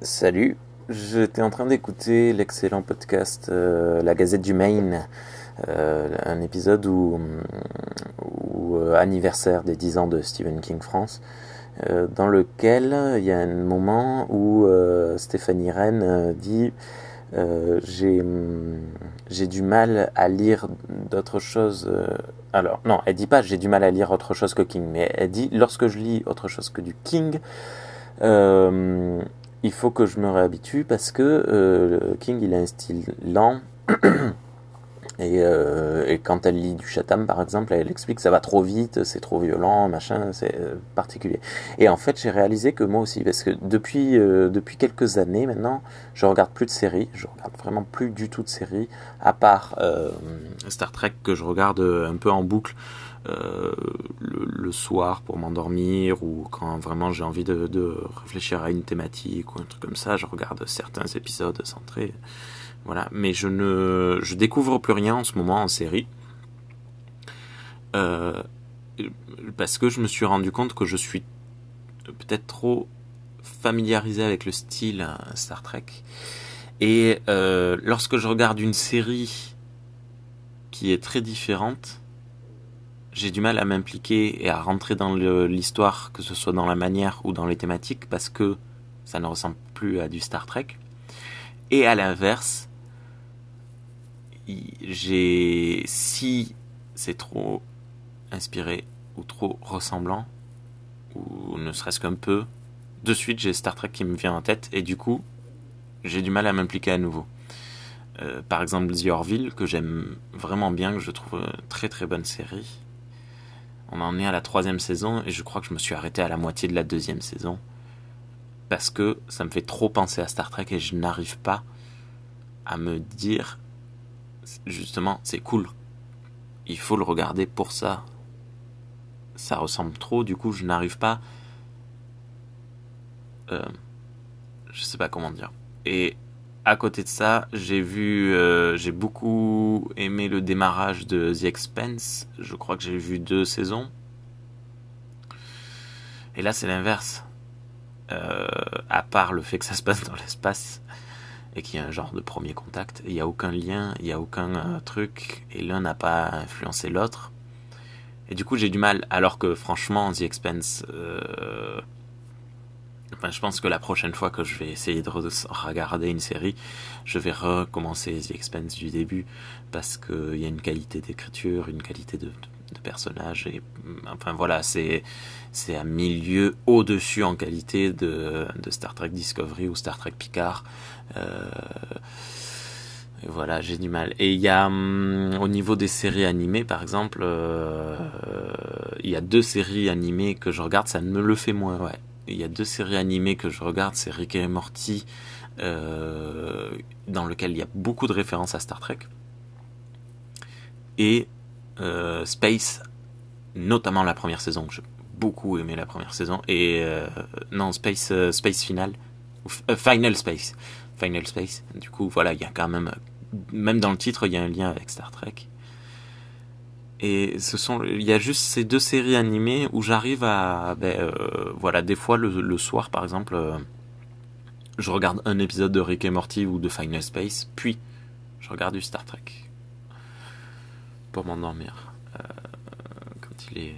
Salut, j'étais en train d'écouter l'excellent podcast euh, La Gazette du Maine, euh, un épisode où, où euh, anniversaire des 10 ans de Stephen King France, euh, dans lequel il y a un moment où euh, Stéphanie Rennes euh, dit j'ai du mal à lire d'autres choses. alors non, elle dit pas j'ai du mal à lire autre chose que King, mais elle dit lorsque je lis autre chose que du King. Euh, il faut que je me réhabitue parce que euh, King il a un style lent. Et, euh, et quand elle lit du Chatham par exemple elle explique que ça va trop vite c'est trop violent machin c'est euh, particulier. Et en fait j'ai réalisé que moi aussi parce que depuis depuis quelques années maintenant je regarde plus de séries je regarde vraiment plus du tout de séries à part Star Trek que je regarde un peu en boucle euh, le, soir pour m'endormir ou quand vraiment j'ai envie de, de réfléchir à une thématique ou un truc comme ça, je regarde certains épisodes centrés. Voilà, mais je ne je découvre plus rien en ce moment en série. Euh, parce que je me suis rendu compte que je suis peut-être trop familiarisé avec le style euh, Star Trek. Et euh, lorsque je regarde une série qui est très différente, j'ai du mal à m'impliquer et à rentrer dans l'histoire, que ce soit dans la manière ou dans les thématiques, parce que ça ne ressemble plus à du Star Trek. Et à l'inverse, j'ai si c'est trop inspiré ou trop ressemblant, ou ne serait-ce qu'un peu, de suite j'ai Star Trek qui me vient en tête, et du coup, j'ai du mal à m'impliquer à nouveau. Euh, par exemple, The Orville, que j'aime vraiment bien, que je trouve une très très bonne série. On en est à la troisième saison et je crois que je me suis arrêté à la moitié de la deuxième saison. Parce que ça me fait trop penser à Star Trek et je n'arrive pas à me dire, justement, c'est cool. Il faut le regarder pour ça. Ça ressemble trop, du coup, je n'arrive pas. Euh, je sais pas comment dire. Et à côté de ça, j'ai vu, euh, j'ai beaucoup aimé le démarrage de The Expense. Je crois que j'ai vu deux saisons. Et là, c'est l'inverse. Euh, à part le fait que ça se passe dans l'espace et qu'il y a un genre de premier contact, il n'y a aucun lien, il n'y a aucun euh, truc, et l'un n'a pas influencé l'autre. Et du coup, j'ai du mal, alors que franchement, The Expense, Enfin, je pense que la prochaine fois que je vais essayer de re- regarder une série, je vais recommencer The Expanse du début parce qu'il y a une qualité d'écriture, une qualité de, personnage et enfin voilà, c'est c'est à milieu au-dessus en qualité de, de Star Trek Discovery ou Star Trek Picard. Euh, et voilà, j'ai du mal. Et il y a hum, au niveau des séries animées, par exemple, euh, il y a deux séries animées que je regarde, ça me le fait moins, ouais il y a deux séries animées que je regarde, c'est Rick et Morty, euh, dans lequel il y a beaucoup de références à Star Trek, et euh, Space, notamment la première saison. J'ai beaucoup aimé la première saison, et euh, non Space, Space Final, Final Space, Final Space. Du coup, voilà, il y a quand même, même dans le titre, il y a un lien avec Star Trek. Et ce sont, il y a juste ces deux séries animées où j'arrive à, ben, euh, voilà, des fois le, le soir par exemple, euh, je regarde un épisode de Rick et Morty ou de Final Space, puis je regarde du Star Trek pour m'endormir euh, quand il est